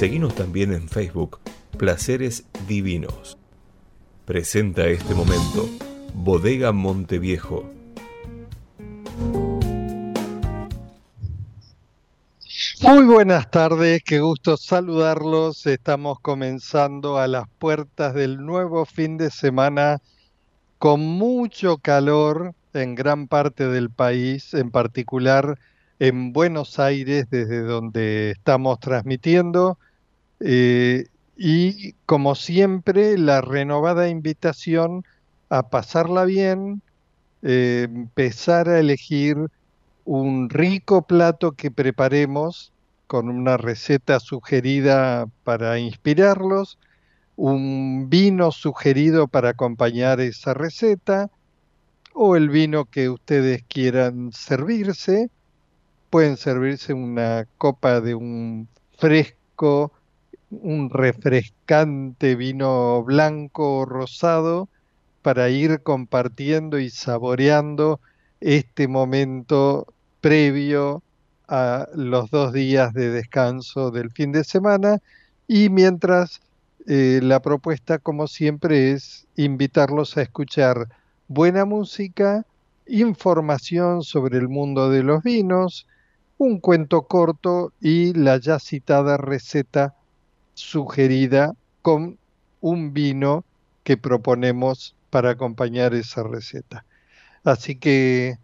Seguimos también en Facebook, Placeres Divinos. Presenta este momento, Bodega Monteviejo. Muy buenas tardes, qué gusto saludarlos. Estamos comenzando a las puertas del nuevo fin de semana con mucho calor en gran parte del país, en particular en Buenos Aires, desde donde estamos transmitiendo. Eh, y como siempre, la renovada invitación a pasarla bien, eh, empezar a elegir un rico plato que preparemos con una receta sugerida para inspirarlos, un vino sugerido para acompañar esa receta o el vino que ustedes quieran servirse. Pueden servirse una copa de un fresco un refrescante vino blanco o rosado para ir compartiendo y saboreando este momento previo a los dos días de descanso del fin de semana. Y mientras eh, la propuesta como siempre es invitarlos a escuchar buena música, información sobre el mundo de los vinos, un cuento corto y la ya citada receta sugerida con un vino que proponemos para acompañar esa receta. Así que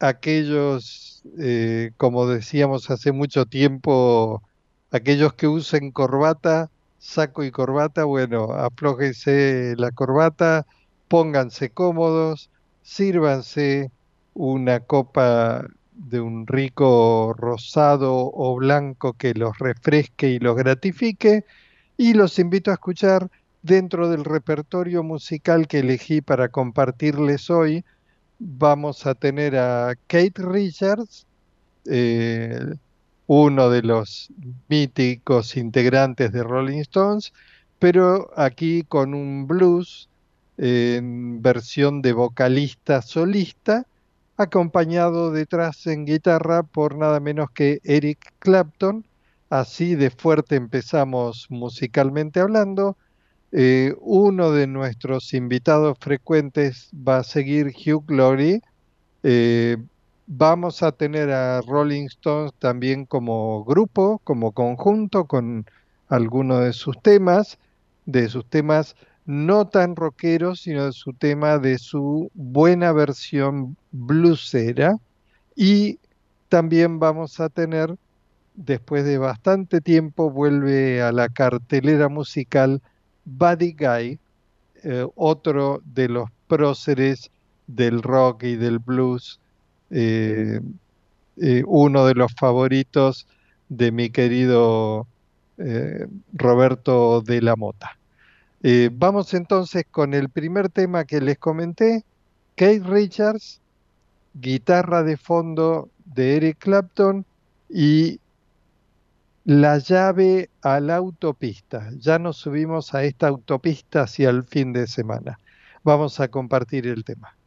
aquellos, eh, como decíamos hace mucho tiempo, aquellos que usen corbata, saco y corbata, bueno, aflójense la corbata, pónganse cómodos, sírvanse una copa de un rico rosado o blanco que los refresque y los gratifique y los invito a escuchar dentro del repertorio musical que elegí para compartirles hoy. Vamos a tener a Kate Richards, eh, uno de los míticos integrantes de Rolling Stones, pero aquí con un blues en versión de vocalista solista acompañado detrás en guitarra por nada menos que Eric Clapton. Así de fuerte empezamos musicalmente hablando. Eh, uno de nuestros invitados frecuentes va a seguir Hugh Glory. Eh, vamos a tener a Rolling Stones también como grupo, como conjunto, con algunos de sus temas, de sus temas no tan rockero, sino de su tema de su buena versión bluesera. Y también vamos a tener, después de bastante tiempo, vuelve a la cartelera musical Buddy Guy, eh, otro de los próceres del rock y del blues, eh, eh, uno de los favoritos de mi querido Roberto de la Mota. Eh, vamos entonces con el primer tema que les comenté, Kate Richards, guitarra de fondo de Eric Clapton y la llave a la autopista. Ya nos subimos a esta autopista hacia el fin de semana. Vamos a compartir el tema.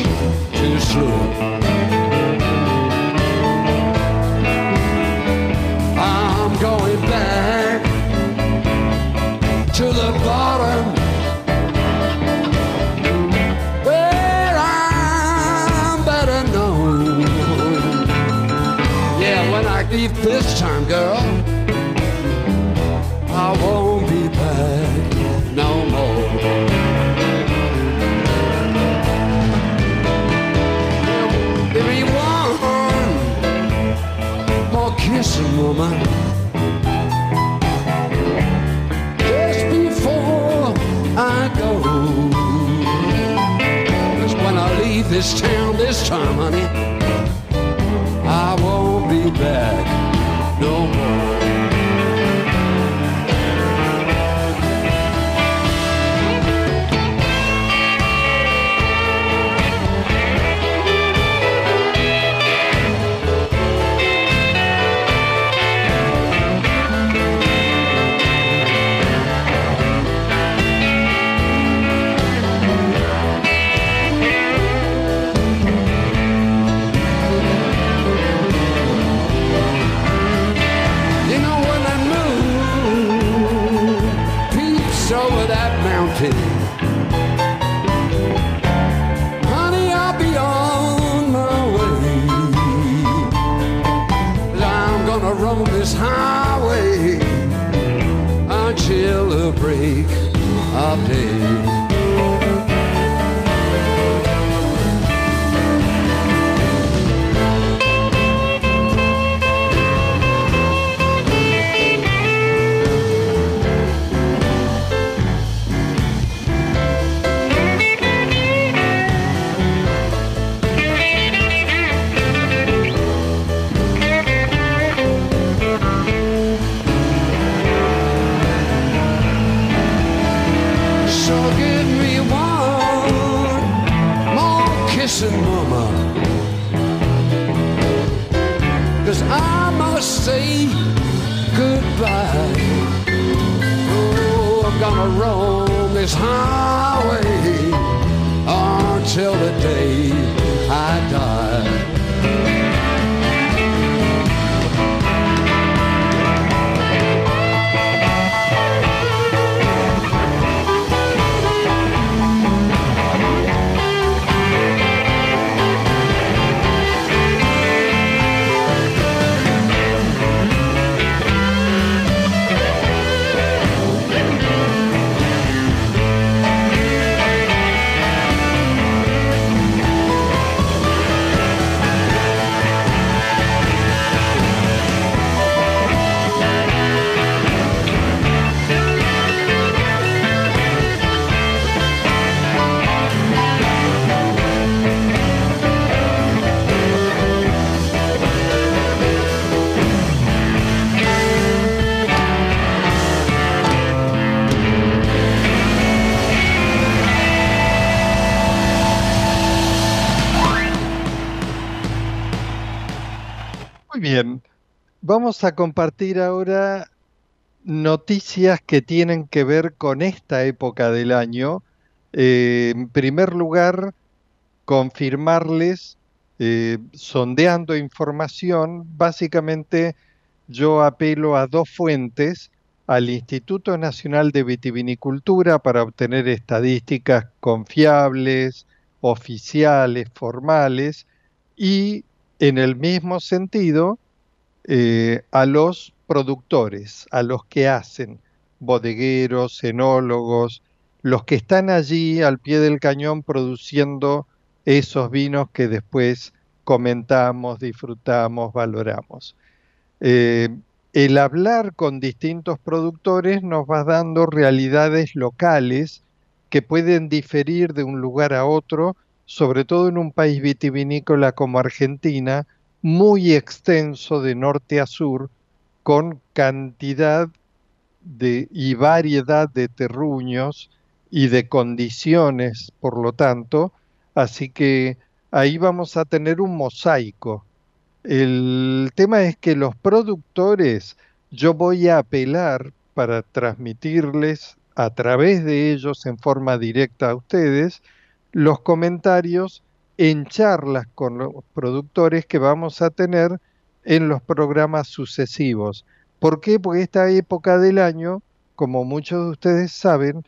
Too slow. I'm going back to the bottom where I'm better known. Yeah, when I leave this time, girl, this town this time, honey, I won't be back no more. Vamos a compartir ahora noticias que tienen que ver con esta época del año. Eh, en primer lugar, confirmarles, eh, sondeando información, básicamente yo apelo a dos fuentes, al Instituto Nacional de Vitivinicultura para obtener estadísticas confiables, oficiales, formales, y en el mismo sentido eh, a los productores, a los que hacen, bodegueros, enólogos, los que están allí al pie del cañón produciendo esos vinos que después comentamos, disfrutamos, valoramos. Eh, el hablar con distintos productores nos va dando realidades locales que pueden diferir de un lugar a otro, sobre todo en un país vitivinícola como Argentina, muy extenso de norte a sur, con cantidad de, y variedad de terruños y de condiciones, por lo tanto, así que ahí vamos a tener un mosaico. El tema es que los productores, yo voy a apelar para transmitirles a través de ellos en forma directa a ustedes, los comentarios en charlas con los productores que vamos a tener en los programas sucesivos. ¿Por qué? Porque esta época del año, como muchos de ustedes saben,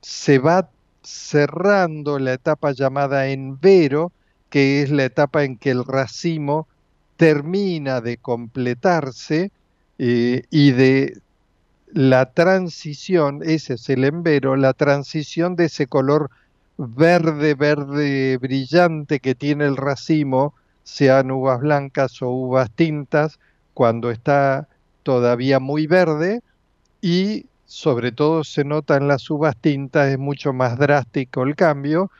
se va cerrando la etapa llamada envero, que es la etapa en que el racimo termina de completarse eh, y de la transición, ese es el envero, la transición de ese color verde, verde brillante que tiene el racimo, sean uvas blancas o uvas tintas, cuando está todavía muy verde y sobre todo se nota en las uvas tintas, es mucho más drástico el cambio,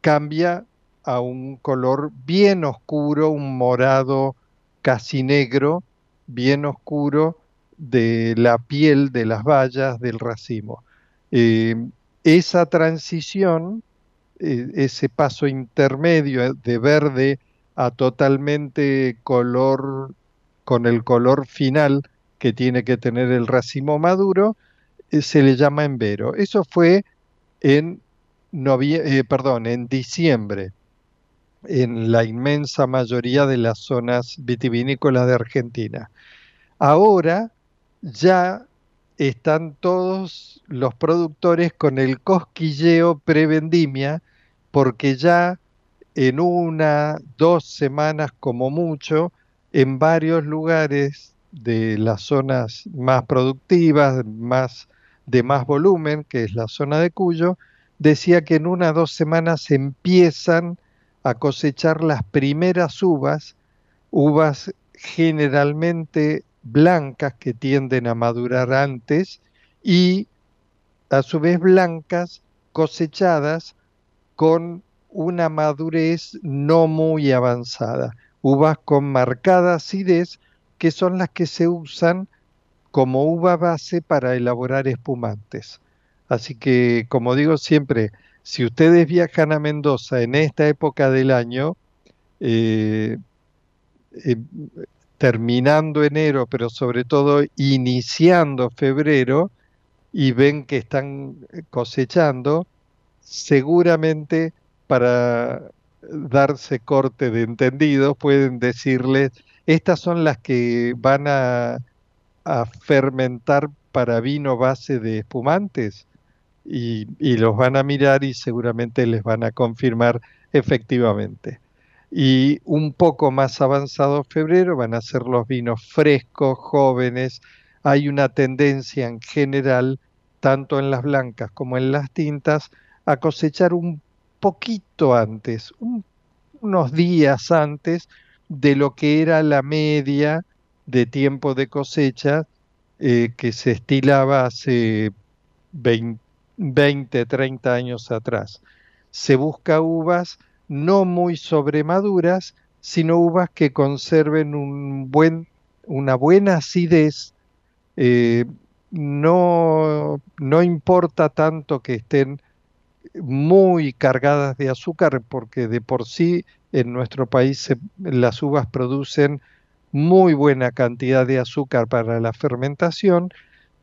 cambia a un color bien oscuro, un morado casi negro, bien oscuro de la piel de las bayas del racimo. Eh, esa transición, eh, ese paso intermedio de verde a totalmente color, con el color final que tiene que tener el racimo maduro, eh, se le llama envero. Eso fue en, perdón, en diciembre en la inmensa mayoría de las zonas vitivinícolas de Argentina. Ahora ya están todos los productores con el cosquilleo prevendimia, porque ya en una, dos semanas como mucho, en varios lugares de las zonas más productivas, más, de más volumen, que es la zona de Cuyo, decía que en una, dos semanas empiezan a cosechar las primeras uvas, uvas generalmente blancas que tienden a madurar antes y a su vez blancas cosechadas con una madurez no muy avanzada, uvas con marcada acidez que son las que se usan como uva base para elaborar espumantes. Así que, como digo siempre, si ustedes viajan a Mendoza en esta época del año, eh, eh, terminando enero, pero sobre todo iniciando febrero, y ven que están cosechando, seguramente para darse corte de entendidos pueden decirles, estas son las que van a fermentar para vino base de espumantes y, los van a mirar y seguramente les van a confirmar efectivamente. Y un poco más avanzado febrero van a ser los vinos frescos, jóvenes. Hay una tendencia en general, tanto en las blancas como en las tintas, a cosechar un poquito antes, unos días antes de lo que era la media de tiempo de cosecha eh, que se estilaba hace 20 20, 30 años atrás. Se busca uvas no muy sobremaduras, sino uvas que conserven un buen, una buena acidez. Eh, no, no importa tanto que estén muy cargadas de azúcar, porque de por sí en nuestro país las uvas producen muy buena cantidad de azúcar para la fermentación,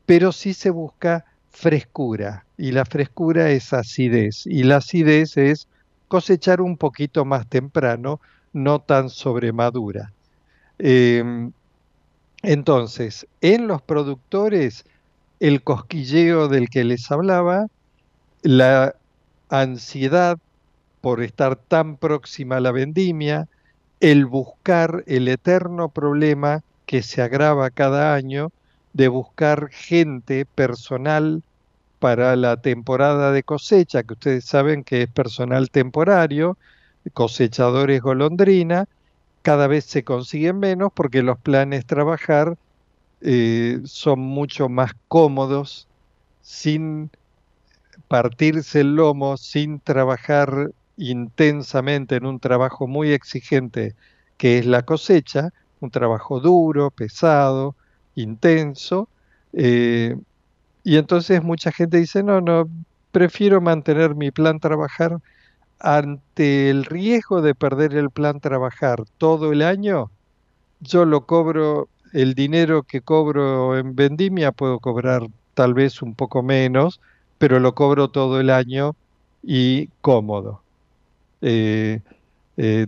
pero sí se busca frescura y la frescura es acidez y la acidez es cosechar un poquito más temprano, no tan sobremadura. Em, entonces, en los productores, el cosquilleo del que les hablaba, la ansiedad por estar tan próxima a la vendimia, el buscar el eterno problema que se agrava cada año de buscar gente, personal, para la temporada de cosecha, que ustedes saben que es personal temporario, cosechadores golondrina, cada vez se consiguen menos porque los planes trabajar eh, son mucho más cómodos, sin partirse el lomo, sin trabajar intensamente en un trabajo muy exigente que es la cosecha, un trabajo duro, pesado, intenso, eh, y entonces mucha gente dice, no, no, prefiero mantener mi plan trabajar ante el riesgo de perder el plan trabajar todo el año. Yo lo cobro, el dinero que cobro en vendimia puedo cobrar tal vez un poco menos, pero lo cobro todo el año y cómodo. eh, eh,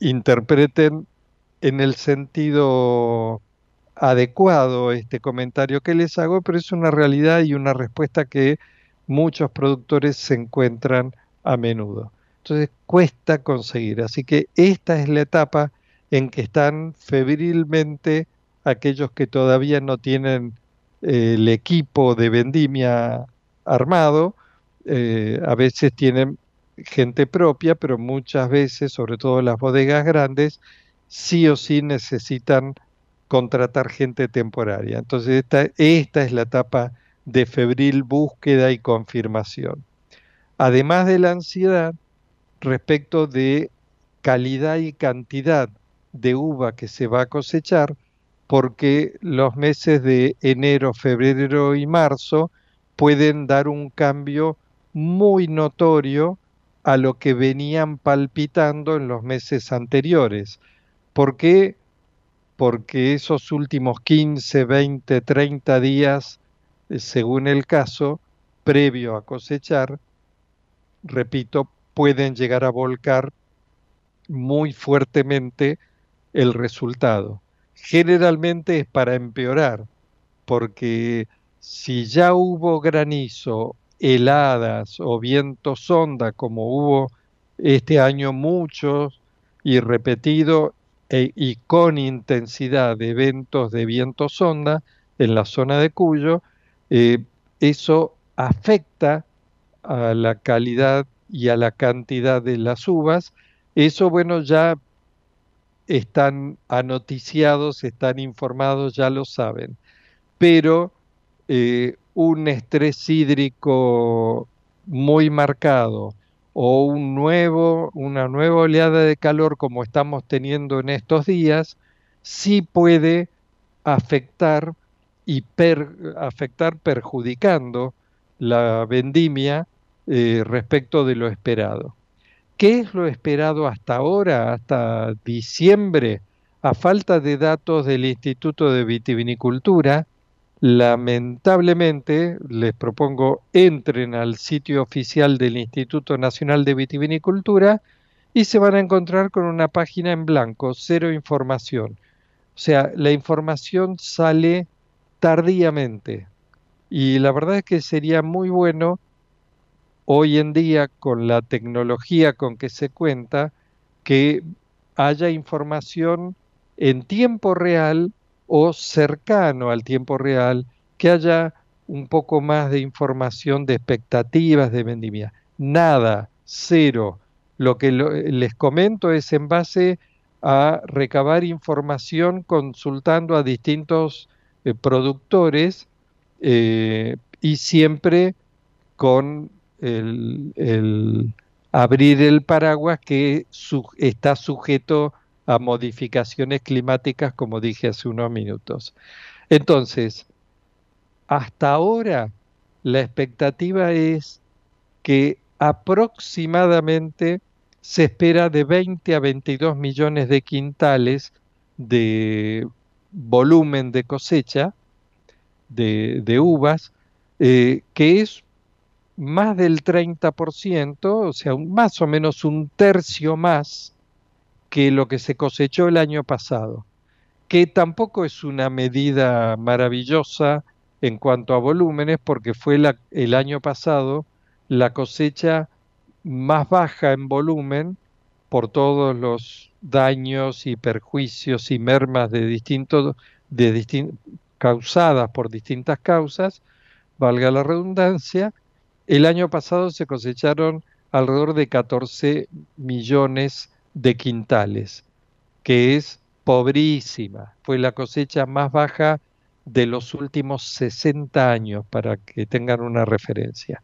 interpreten en el sentido adecuado este comentario que les hago, pero es una realidad y una respuesta que muchos productores se encuentran a menudo. Entonces cuesta conseguir. Así que esta es la etapa en que están febrilmente aquellos que todavía no tienen eh, el equipo de vendimia armado, eh, a veces tienen gente propia, pero muchas veces, sobre todo las bodegas grandes, sí o sí necesitan contratar gente temporaria. Entonces esta, esta es la etapa de febril búsqueda y confirmación. Además de la ansiedad respecto de calidad y cantidad de uva que se va a cosechar, porque los meses de enero, febrero y marzo pueden dar un cambio muy notorio a lo que venían palpitando en los meses anteriores. ¿Por qué? Porque esos últimos 15, 20, 30 días, eh, según el caso, previo a cosechar, repito, pueden llegar a volcar muy fuertemente el resultado. Generalmente es para empeorar, porque si ya hubo granizo, heladas o viento sonda, como hubo este año muchos y repetido e, y con intensidad de eventos de viento sonda en la zona de Cuyo, eh, eso afecta a la calidad y a la cantidad de las uvas. Eso, bueno, ya están anoticiados, están informados, ya lo saben. Pero eh, un estrés hídrico muy marcado o un nuevo, una nueva oleada de calor como estamos teniendo en estos días, sí puede afectar y afectar perjudicando la vendimia eh, respecto de lo esperado. ¿Qué es lo esperado hasta ahora, hasta diciembre? A falta de datos del Instituto de Vitivinicultura, lamentablemente les propongo entren al sitio oficial del Instituto Nacional de Vitivinicultura y se van a encontrar con una página en blanco, cero información. O sea, la información sale tardíamente. Y la verdad es que sería muy bueno hoy en día con la tecnología con que se cuenta, que haya información en tiempo real o cercano al tiempo real, que haya un poco más de información de expectativas de vendimia. Nada, cero. Lo que les comento es en base a recabar información consultando a distintos eh, productores eh, y siempre con el, abrir el paraguas que está sujeto a modificaciones climáticas, como dije hace unos minutos. Entonces, hasta ahora la expectativa es que aproximadamente se espera de 20 a 22 millones de quintales de volumen de cosecha de, uvas, eh, que es más del 30%, o sea, más o menos un tercio más que lo que se cosechó el año pasado, que tampoco es una medida maravillosa en cuanto a volúmenes, porque fue el año pasado la cosecha más baja en volumen por todos los daños y perjuicios y mermas de distintos, de causadas por distintas causas, valga la redundancia, el año pasado se cosecharon alrededor de 14 millones de quintales, que es pobrísima. Fue la cosecha más baja de los últimos 60 años, para que tengan una referencia.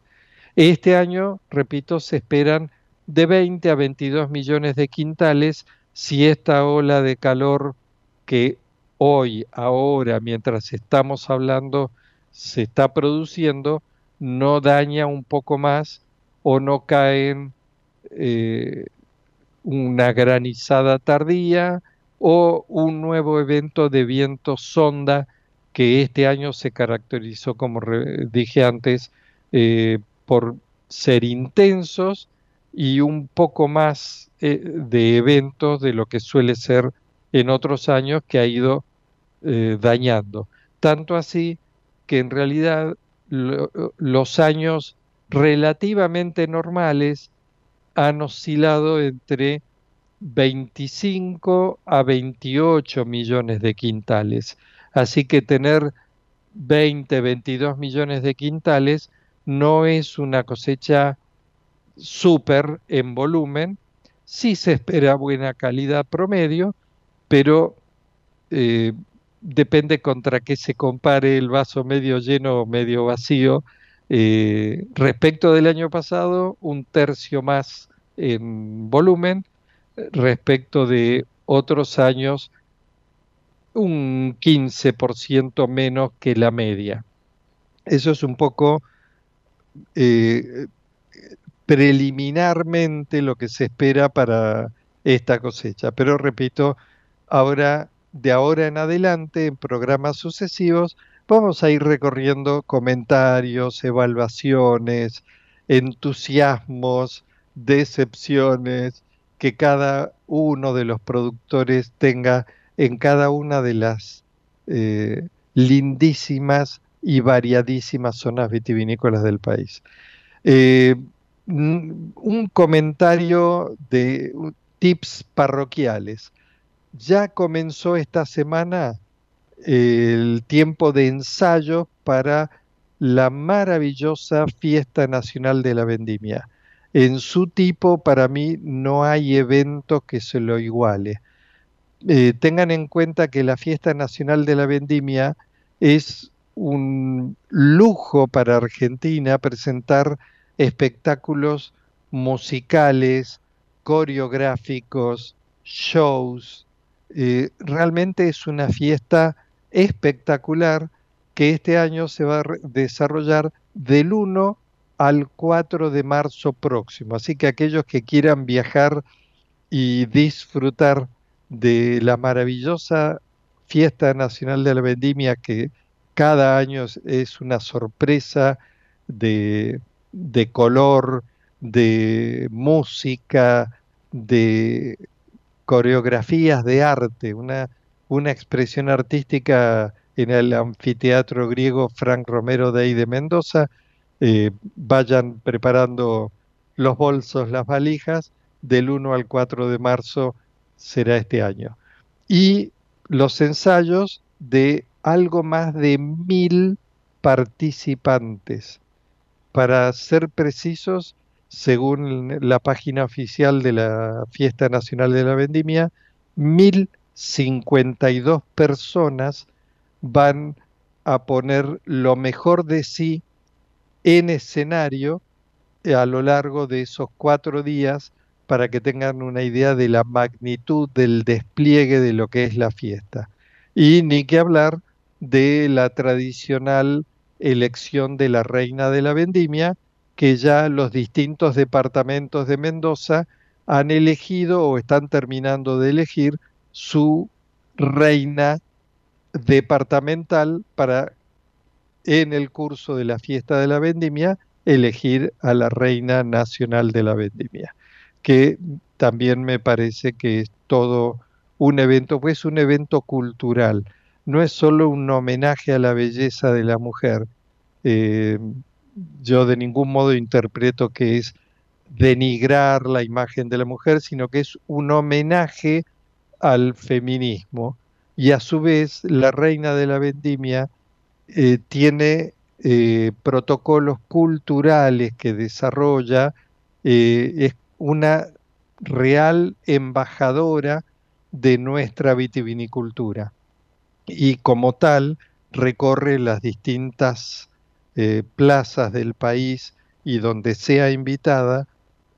Este año, repito, se esperan de 20 a 22 millones de quintales si esta ola de calor que hoy, ahora, mientras estamos hablando, se está produciendo, no daña un poco más o no caen eh, una granizada tardía o un nuevo evento de viento sonda que este año se caracterizó, como dije antes, eh, por ser intensos y un poco más eh, de eventos de lo que suele ser en otros años que ha ido eh, dañando. Tanto así que en realidad los años relativamente normales han oscilado entre 25 a 28 millones de quintales. Así que tener 20, 22 millones de quintales no es una cosecha súper en volumen. Sí se espera buena calidad promedio, pero eh, depende contra qué se compare el vaso medio lleno o medio vacío. Eh, respecto del año pasado, un tercio más en volumen, respecto de otros años, un 15% menos que la media. Eso es un poco eh, preliminarmente lo que se espera para esta cosecha. Pero repito, ahora, de ahora en adelante, en programas sucesivos, vamos a ir recorriendo comentarios, evaluaciones, entusiasmos, decepciones que cada uno de los productores tenga en cada una de las eh, lindísimas y variadísimas zonas vitivinícolas del país. Eh, un comentario de tips parroquiales. Ya comenzó esta semana el tiempo de ensayo para la maravillosa Fiesta Nacional de la Vendimia. En su tipo, para mí, no hay evento que se lo iguale. Eh, tengan en cuenta que la Fiesta Nacional de la Vendimia es un lujo para Argentina presentar espectáculos musicales, coreográficos, shows. Eh, realmente es una fiesta espectacular que este año se va a desarrollar del 1 al 4 de marzo próximo. Así que aquellos que quieran viajar y disfrutar de la maravillosa fiesta nacional de la vendimia que cada año es una sorpresa de, color, de música, de coreografías de arte, una, una expresión artística en el anfiteatro griego Frank Romero ahí de Mendoza. Eh, vayan preparando los bolsos, las valijas, del 1 al 4 de marzo será este año. Y los ensayos de algo más de mil participantes. Para ser precisos, según la página oficial de la Fiesta Nacional de la Vendimia, 1052 personas van a poner lo mejor de sí en escenario a lo largo de esos cuatro días para que tengan una idea de la magnitud del despliegue de lo que es la fiesta. Y ni que hablar de la tradicional elección de la reina de la vendimia, que ya los distintos departamentos de Mendoza han elegido o están terminando de elegir su reina departamental para en el curso de la fiesta de la vendimia elegir a la reina nacional de la vendimia, que también me parece que es todo un evento, pues un evento cultural no es solo un homenaje a la belleza de la mujer. Eh, yo de ningún modo interpreto que es denigrar la imagen de la mujer, sino que es un homenaje al feminismo. Y a su vez, la reina de la vendimia eh, tiene eh, protocolos culturales que desarrolla, es una real embajadora de nuestra vitivinicultura y como tal recorre las distintas eh, plazas del país y donde sea invitada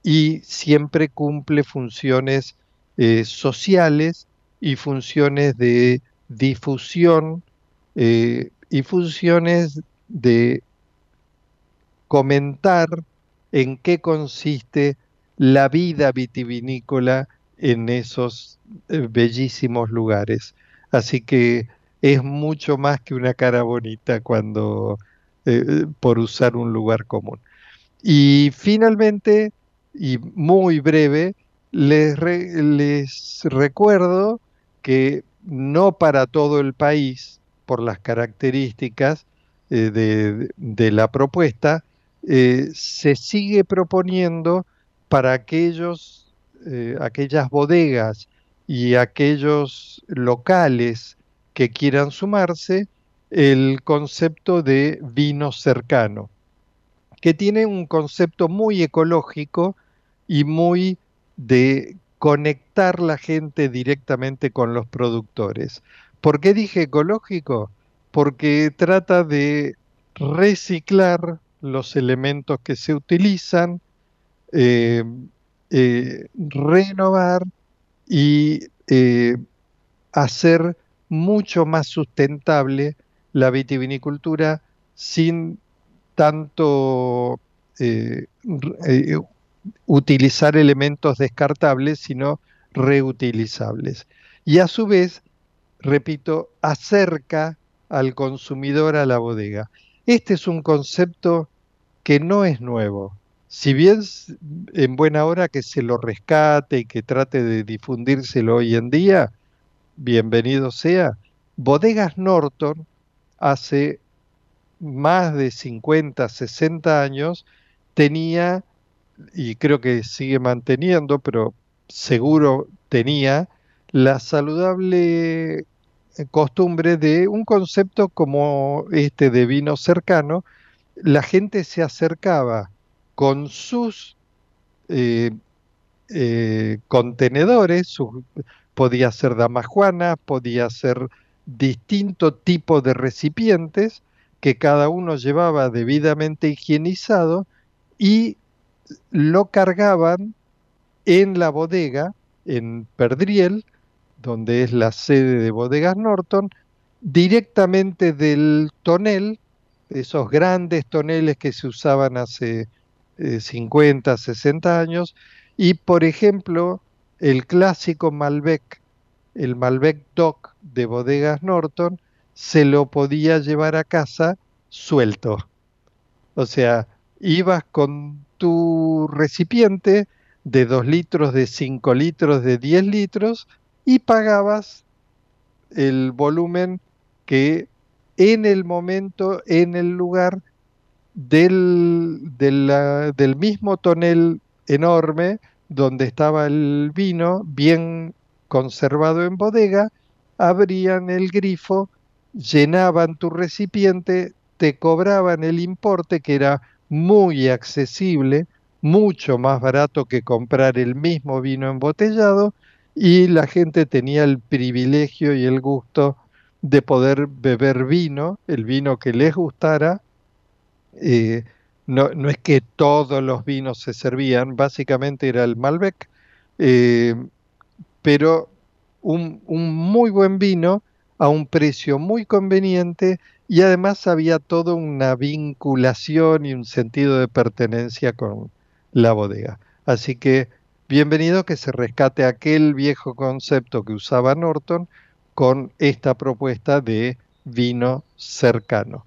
y siempre cumple funciones eh, sociales y funciones de difusión eh, y funciones de comentar en qué consiste la vida vitivinícola en esos bellísimos lugares. Así que es mucho más que una cara bonita cuando eh, por usar un lugar común. Y finalmente, y muy breve, les, recuerdo que no para todo el país, por las características eh, de, la propuesta, eh, se sigue proponiendo para aquellos, eh, aquellas bodegas y aquellos locales que quieran sumarse, el concepto de vino cercano, que tiene un concepto muy ecológico y muy de conectar la gente directamente con los productores. ¿Por qué dije ecológico? Porque trata de reciclar los elementos que se utilizan, eh, eh, renovar y eh, hacer mucho más sustentable la vitivinicultura sin tanto utilizar elementos descartables, sino reutilizables. Y a su vez, repito, acerca al consumidor a la bodega. Este es un concepto que no es nuevo. Si bien en buena hora que se lo rescate y que trate de difundírselo hoy en día, bienvenido sea. Bodegas Norton hace más de 50, 60 años tenía, y creo que sigue manteniendo, pero seguro tenía, la saludable costumbre de un concepto como este de vino cercano, la gente se acercaba con sus eh, eh, contenedores, podía ser damajuana, podía ser distinto tipo de recipientes que cada uno llevaba debidamente higienizado y lo cargaban en la bodega, en Perdriel, donde es la sede de Bodegas Norton, directamente del tonel, esos grandes toneles que se usaban hace 50, eh, 60 años, y por ejemplo, el clásico Malbec, el Malbec Doc de Bodegas Norton, se lo podía llevar a casa suelto. O sea, ibas con tu recipiente de 2 litros, de 5 litros, de 10 litros, y pagabas el volumen que en el momento, en el lugar del, del, mismo tonel enorme donde estaba el vino bien conservado en bodega, abrían el grifo, llenaban tu recipiente, te cobraban el importe que era muy accesible, mucho más barato que comprar el mismo vino embotellado, y la gente tenía el privilegio y el gusto de poder beber vino, el vino que les gustara. Eh, no, no, es que todos los vinos se servían, básicamente era el Malbec, eh, pero un, un, muy buen vino a un precio muy conveniente y además había toda una vinculación y un sentido de pertenencia con la bodega. Así que bienvenido que se rescate aquel viejo concepto que usaba Norton con esta propuesta de vino cercano.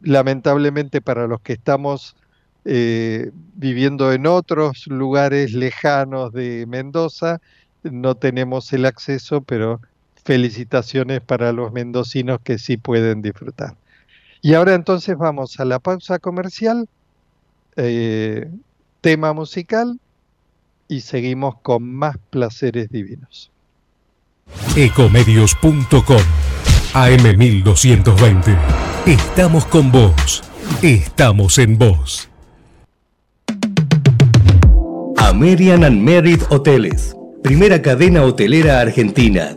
Lamentablemente para los que estamos eh, viviendo en otros lugares lejanos de Mendoza, no tenemos el acceso, pero felicitaciones para los mendocinos que sí pueden disfrutar. Y ahora entonces vamos a la pausa comercial, eh, tema musical, y seguimos con más placeres divinos. Ecomedios.com AM1220. Estamos con vos. Estamos en vos. American and Merit Hoteles. Primera cadena hotelera argentina.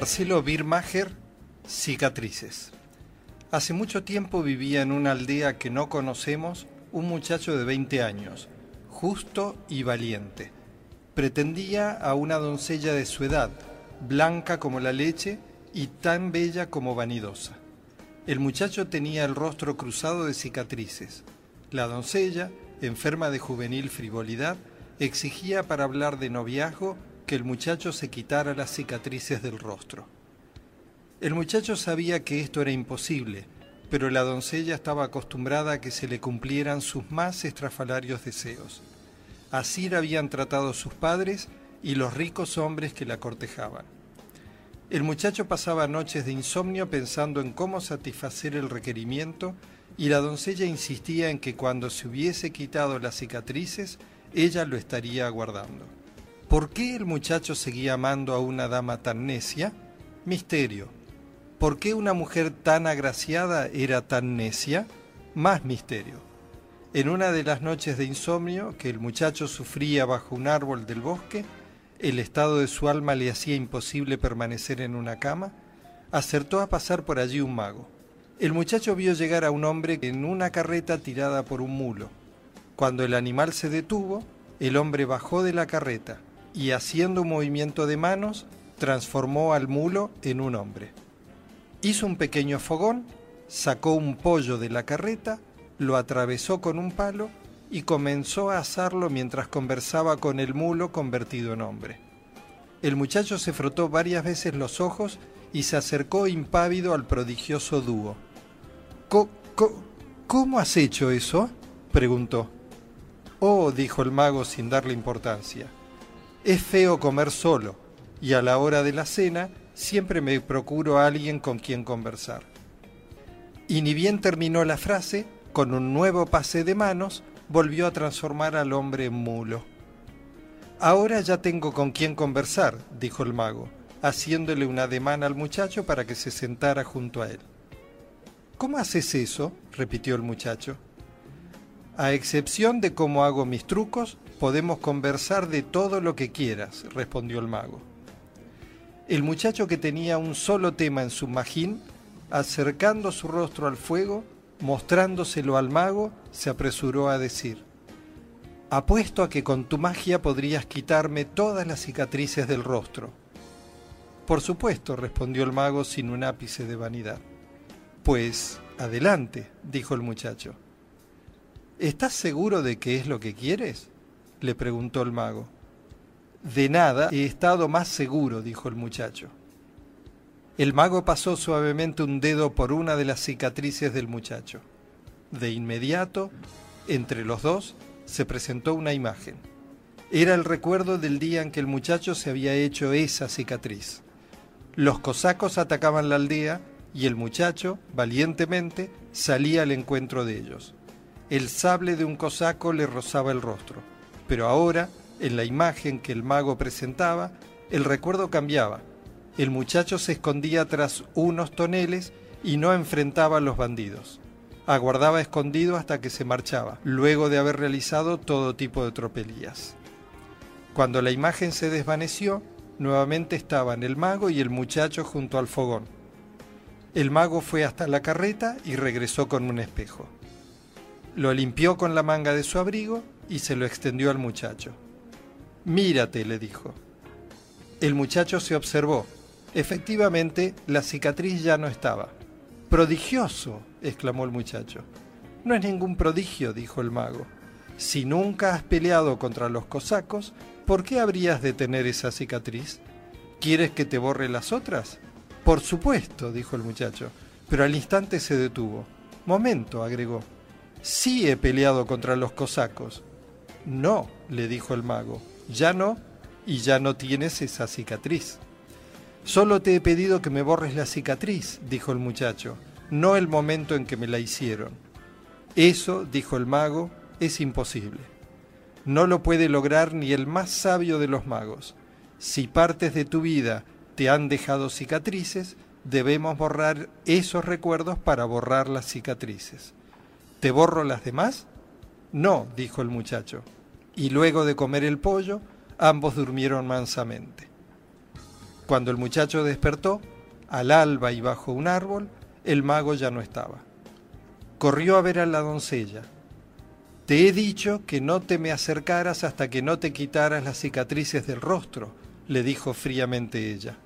Marcelo Birmacher, Cicatrices. Hace mucho tiempo vivía en una aldea que no conocemos un muchacho de 20 años, justo y valiente. Pretendía a una doncella de su edad, blanca como la leche y tan bella como vanidosa. El muchacho tenía el rostro cruzado de cicatrices. La doncella, enferma de juvenil frivolidad, exigía para hablar de noviazgo que el muchacho se quitara las cicatrices del rostro. El muchacho sabía que esto era imposible, pero la doncella estaba acostumbrada a que se le cumplieran sus más estrafalarios deseos. Así la habían tratado sus padres y los ricos hombres que la cortejaban. El muchacho pasaba noches de insomnio pensando en cómo satisfacer el requerimiento y la doncella insistía en que cuando se hubiese quitado las cicatrices, ella lo estaría aguardando. ¿Por qué el muchacho seguía amando a una dama tan necia? Misterio. ¿Por qué una mujer tan agraciada era tan necia? Más misterio. En una de las noches de insomnio que el muchacho sufría bajo un árbol del bosque, el estado de su alma le hacía imposible permanecer en una cama, acertó a pasar por allí un mago. El muchacho vio llegar a un hombre en una carreta tirada por un mulo. Cuando el animal se detuvo, el hombre bajó de la carreta, y haciendo un movimiento de manos transformó al mulo en un hombre. Hizo un pequeño fogón, sacó un pollo de la carreta, lo atravesó con un palo y comenzó a asarlo mientras conversaba con el mulo convertido en hombre. El muchacho se frotó varias veces los ojos y se acercó impávido al prodigioso dúo. ¿Cómo has hecho eso? preguntó. Oh, dijo el mago sin darle importancia. Es feo comer solo, y a la hora de la cena siempre me procuro a alguien con quien conversar. Y ni bien terminó la frase, con un nuevo pase de manos, volvió a transformar al hombre en mulo. Ahora ya tengo con quien conversar, dijo el mago, haciéndole un ademán al muchacho para que se sentara junto a él. ¿Cómo haces eso? repitió el muchacho. A excepción de cómo hago mis trucos, podemos conversar de todo lo que quieras, respondió el mago. El muchacho que tenía un solo tema en su magín, acercando su rostro al fuego, mostrándoselo al mago, se apresuró a decir, Apuesto a que con tu magia podrías quitarme todas las cicatrices del rostro. Por supuesto, respondió el mago sin un ápice de vanidad. Pues, adelante, dijo el muchacho. ¿Estás seguro de que es lo que quieres? Le preguntó el mago. De nada he estado más seguro, dijo el muchacho. El mago pasó suavemente un dedo por una de las cicatrices del muchacho. De inmediato, entre los dos, se presentó una imagen. Era el recuerdo del día en que el muchacho se había hecho esa cicatriz. Los cosacos atacaban la aldea y el muchacho, valientemente, salía al encuentro de ellos. El sable de un cosaco le rozaba el rostro. Pero ahora, en la imagen que el mago presentaba, el recuerdo cambiaba. El muchacho se escondía tras unos toneles y no enfrentaba a los bandidos. Aguardaba escondido hasta que se marchaba, luego de haber realizado todo tipo de tropelías. Cuando la imagen se desvaneció, nuevamente estaban el mago y el muchacho junto al fogón. El mago fue hasta la carreta y regresó con un espejo. Lo limpió con la manga de su abrigo y se lo extendió al muchacho. Mírate, le dijo. El muchacho se observó. Efectivamente, la cicatriz ya no estaba. Prodigioso, exclamó el muchacho. No es ningún prodigio, dijo el mago. Si nunca has peleado contra los cosacos, ¿por qué habrías de tener esa cicatriz? ¿Quieres que te borre las otras? Por supuesto, dijo el muchacho, pero al instante se detuvo. Momento, agregó. Sí he peleado contra los cosacos, no, le dijo el mago, ya no, y ya no tienes esa cicatriz. Solo te he pedido que me borres la cicatriz, dijo el muchacho, no el momento en que me la hicieron. Eso, dijo el mago, es imposible. No lo puede lograr ni el más sabio de los magos. Si partes de tu vida te han dejado cicatrices, debemos borrar esos recuerdos para borrar las cicatrices. ¿Te borro las demás? No, dijo el muchacho, y luego de comer el pollo, ambos durmieron mansamente. Cuando el muchacho despertó, al alba y bajo un árbol, el mago ya no estaba. Corrió a ver a la doncella. Te he dicho que no te me acercaras hasta que no te quitaras las cicatrices del rostro, le dijo fríamente ella.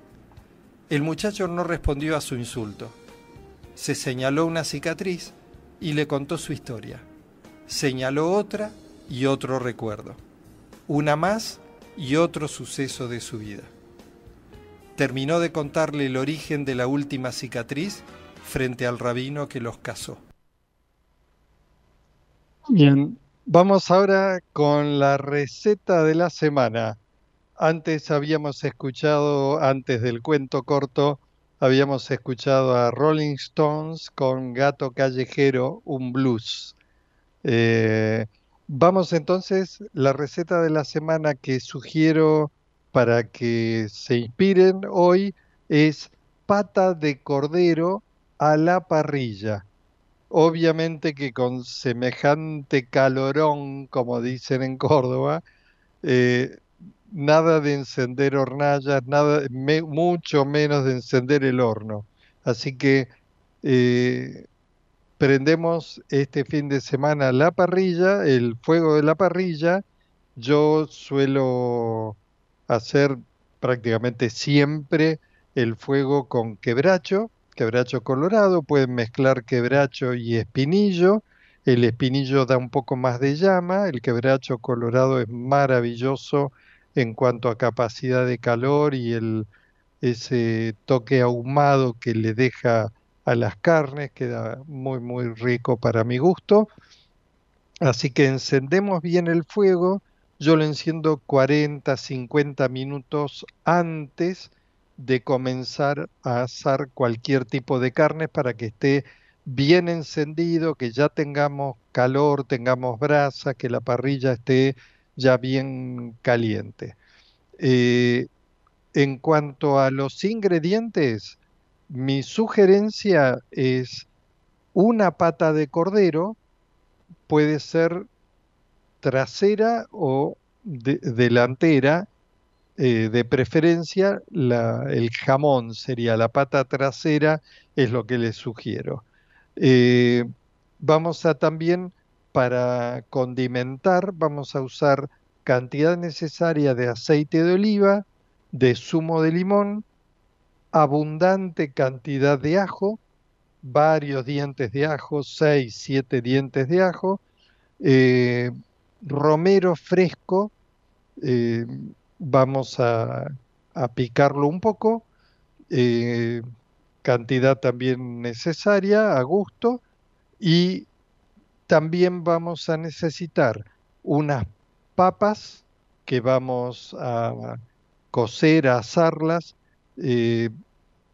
El muchacho no respondió a su insulto. Se señaló una cicatriz y le contó su historia. Señaló otra y otro recuerdo. Una más y otro suceso de su vida. Terminó de contarle el origen de la última cicatriz frente al rabino que los casó. Bien, vamos ahora con la receta de la semana. Antes habíamos escuchado, antes del cuento corto, habíamos escuchado a Rolling Stones con Gato Callejero, un blues. Eh, vamos entonces, la receta de la semana que sugiero para que se inspiren hoy es pata de cordero a la parrilla. Obviamente que con semejante calorón, como dicen en Córdoba, eh, nada de encender hornallas, nada, mucho menos de encender el horno. Así que eh, prendemos este fin de semana la parrilla, el fuego de la parrilla. Yo suelo hacer prácticamente siempre el fuego con quebracho, quebracho colorado, pueden mezclar quebracho y espinillo. El espinillo da un poco más de llama, el quebracho colorado es maravilloso en cuanto a capacidad de calor y el, ese toque ahumado que le deja a las carnes, queda muy muy rico para mi gusto. Así que encendemos bien el fuego, yo lo enciendo 40, 50 minutos antes de comenzar a asar cualquier tipo de carne para que esté bien encendido, que ya tengamos calor, tengamos brasa, que la parrilla esté ya bien caliente. Eh, en cuanto a los ingredientes, mi sugerencia es una pata de cordero, puede ser trasera o delantera, eh, de preferencia el jamón sería la pata trasera, es lo que les sugiero. Eh, vamos a también, para condimentar, vamos a usar cantidad necesaria de aceite de oliva, de zumo de limón, abundante cantidad de ajo, varios dientes de ajo, 6, 7 dientes de ajo, eh, romero fresco, vamos a, picarlo un poco, eh, cantidad también necesaria a gusto y también vamos a necesitar unas papas que vamos a cocer, a asarlas, eh,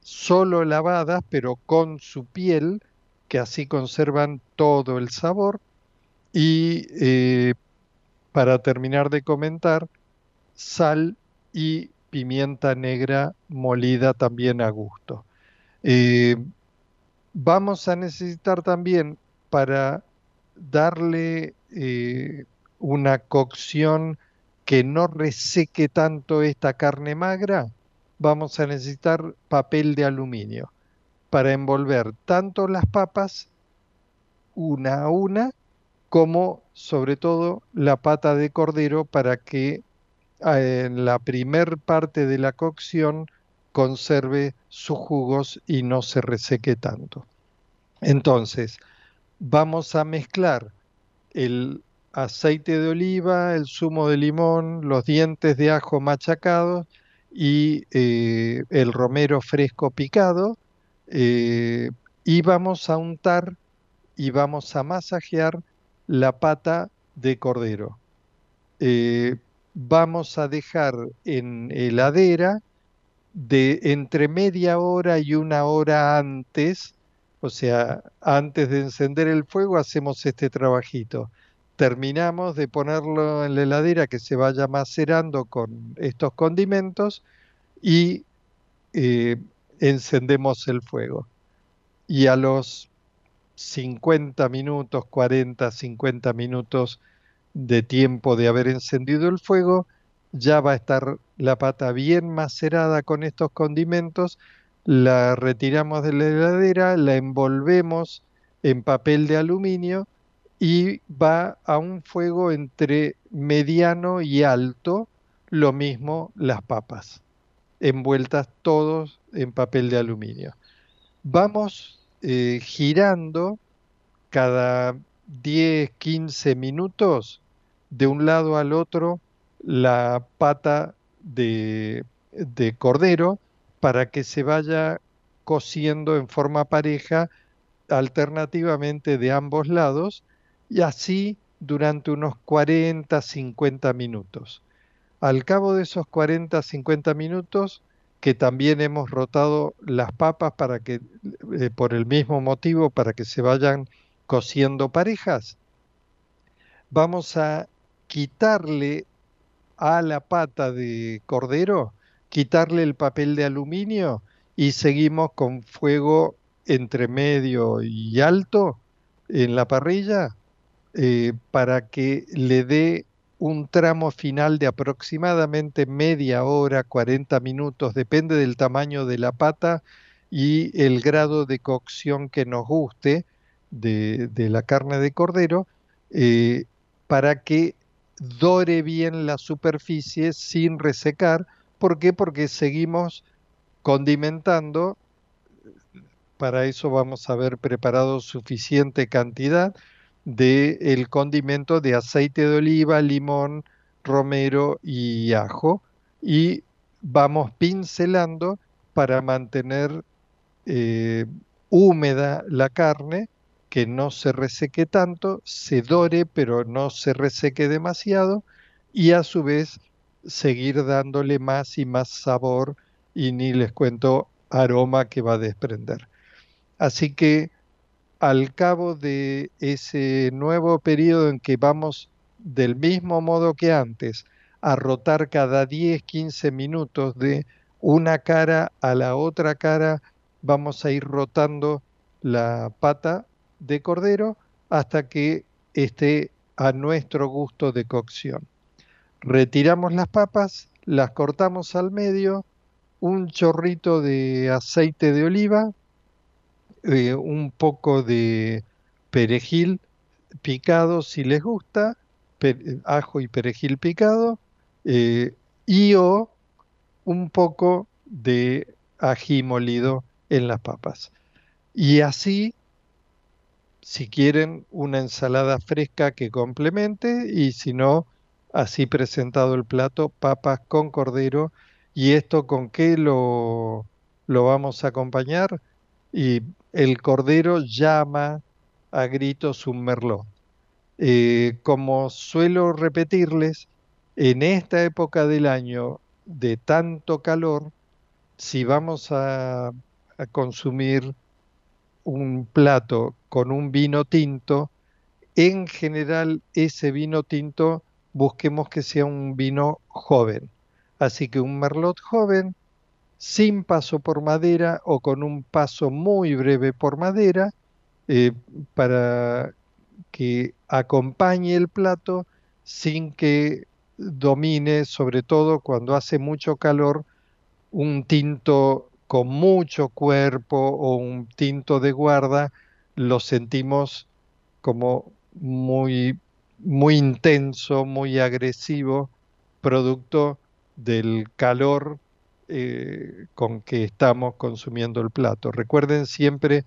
solo lavadas, pero con su piel, que así conservan todo el sabor. Y eh, para terminar de comentar, sal y pimienta negra molida también a gusto. Eh, vamos a necesitar también para darle eh, una cocción que no reseque tanto esta carne magra, vamos a necesitar papel de aluminio para envolver tanto las papas una a una como sobre todo la pata de cordero para que en la primer parte de la cocción conserve sus jugos y no se reseque tanto. Entonces, vamos a mezclar el aceite de oliva, el zumo de limón, los dientes de ajo machacados y eh, el romero fresco picado eh, y vamos a untar y vamos a masajear la pata de cordero. Eh, vamos a dejar en heladera de entre media hora y una hora antes, o sea, antes de encender el fuego hacemos este trabajito. Terminamos de ponerlo en la heladera que se vaya macerando con estos condimentos y eh, encendemos el fuego. Y a los 50 minutos, 40, 50 minutos de tiempo de haber encendido el fuego, ya va a estar la pata bien macerada con estos condimentos, la retiramos de la heladera, la envolvemos en papel de aluminio y va a un fuego entre mediano y alto, lo mismo las papas, envueltas todos en papel de aluminio. Vamos eh, girando cada 10, 15 minutos de un lado al otro la pata de, de cordero para que se vaya cociendo en forma pareja alternativamente de ambos lados y así durante unos 40, 50 minutos. Al cabo de esos 40, 50 minutos, que también hemos rotado las papas para que, eh, por el mismo motivo, para que se vayan cociendo parejas, vamos a quitarle a la pata de cordero, quitarle el papel de aluminio y seguimos con fuego entre medio y alto en la parrilla eh, para que le dé un tramo final de aproximadamente media hora, 40 minutos, depende del tamaño de la pata y el grado de cocción que nos guste de, la carne de cordero, eh, para que dore bien la superficie sin resecar. ¿Por qué? Porque seguimos condimentando. Para eso vamos a haber preparado suficiente cantidad del el condimento de aceite de oliva, limón, romero y ajo. Y vamos pincelando para mantener eh, húmeda la carne que no se reseque tanto, se dore pero no se reseque demasiado y a su vez seguir dándole más y más sabor y ni les cuento aroma que va a desprender. Así que al cabo de ese nuevo periodo en que vamos del mismo modo que antes a rotar cada 10, 15 minutos de una cara a la otra cara, vamos a ir rotando la pata de cordero hasta que esté a nuestro gusto de cocción. Retiramos las papas, las cortamos al medio, un chorrito de aceite de oliva, eh, un poco de perejil picado si les gusta, ajo y perejil picado, eh, y o un poco de ají molido en las papas. Y así si quieren una ensalada fresca que complemente y si no, así presentado el plato, papas con cordero. ¿Y esto con qué lo, lo vamos a acompañar? Y el cordero llama a gritos un merlot. Eh, como suelo repetirles, en esta época del año de tanto calor, si vamos a, a consumir un plato con un vino tinto, en general ese vino tinto busquemos que sea un vino joven. Así que un merlot joven, sin paso por madera o con un paso muy breve por madera, eh, para que acompañe el plato sin que domine, sobre todo cuando hace mucho calor, un tinto con mucho cuerpo o un tinto de guarda, lo sentimos como muy, muy intenso, muy agresivo, producto del calor eh, con que estamos consumiendo el plato. Recuerden siempre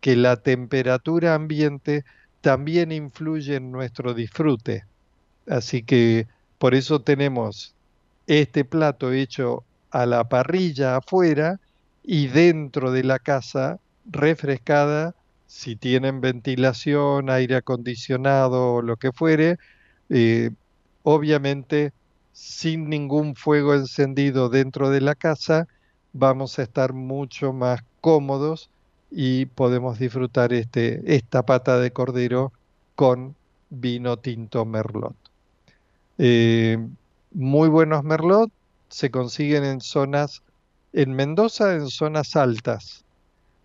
que la temperatura ambiente también influye en nuestro disfrute. Así que por eso tenemos este plato hecho a la parrilla afuera y dentro de la casa refrescada, si tienen ventilación, aire acondicionado o lo que fuere, eh, obviamente sin ningún fuego encendido dentro de la casa, vamos a estar mucho más cómodos y podemos disfrutar este, esta pata de cordero con vino tinto merlot. Eh, muy buenos merlot se consiguen en zonas en Mendoza, en zonas altas,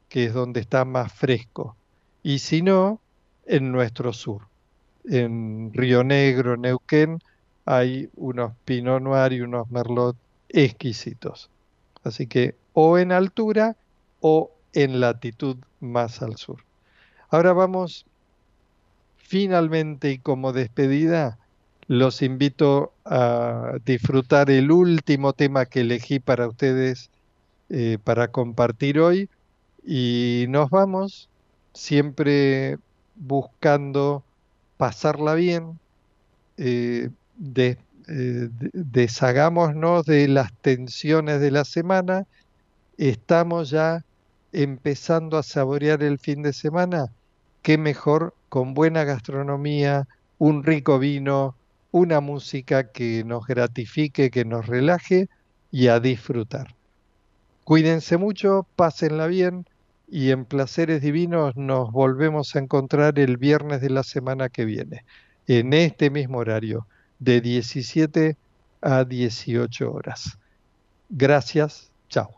que es donde está más fresco. Y si no, en nuestro sur. En Río Negro, Neuquén, hay unos Pinot Noir y unos Merlot exquisitos. Así que o en altura o en latitud más al sur. Ahora vamos finalmente y como despedida, los invito a disfrutar el último tema que elegí para ustedes eh, para compartir hoy y nos vamos siempre buscando pasarla bien, eh, de, eh, deshagámonos de las tensiones de la semana, estamos ya empezando a saborear el fin de semana, qué mejor con buena gastronomía, un rico vino, una música que nos gratifique, que nos relaje y a disfrutar. Cuídense mucho, pásenla bien y en Placeres Divinos nos volvemos a encontrar el viernes de la semana que viene, en este mismo horario, de 17 a 18 horas. Gracias, chao.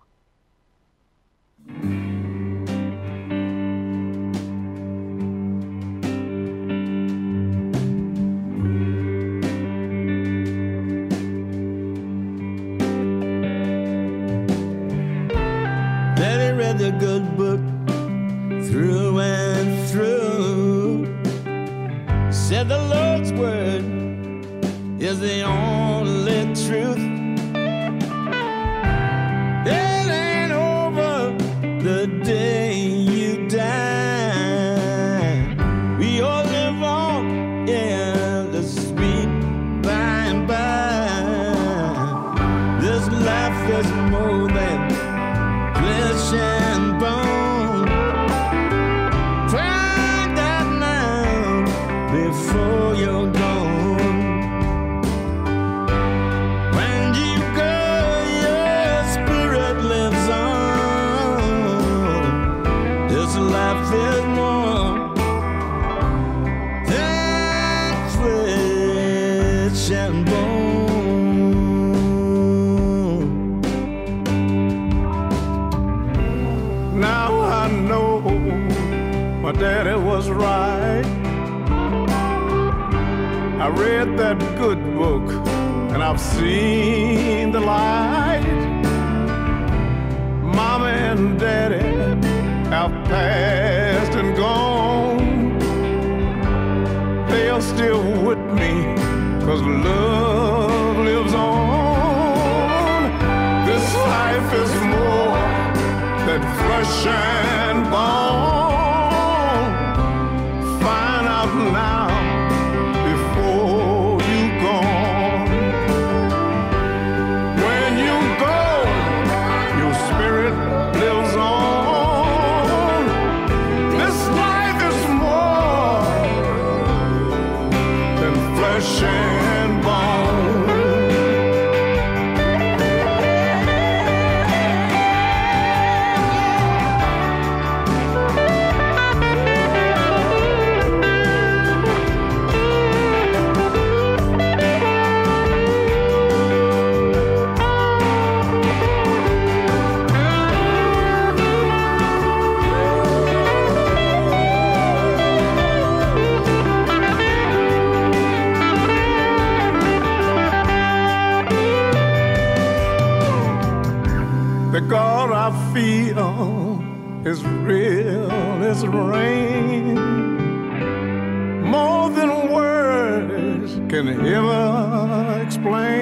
The only seen the light. Mama and daddy have passed and gone. They are still with me cause love lives on. This life is more that flesh and as rain. More than words can ever explain.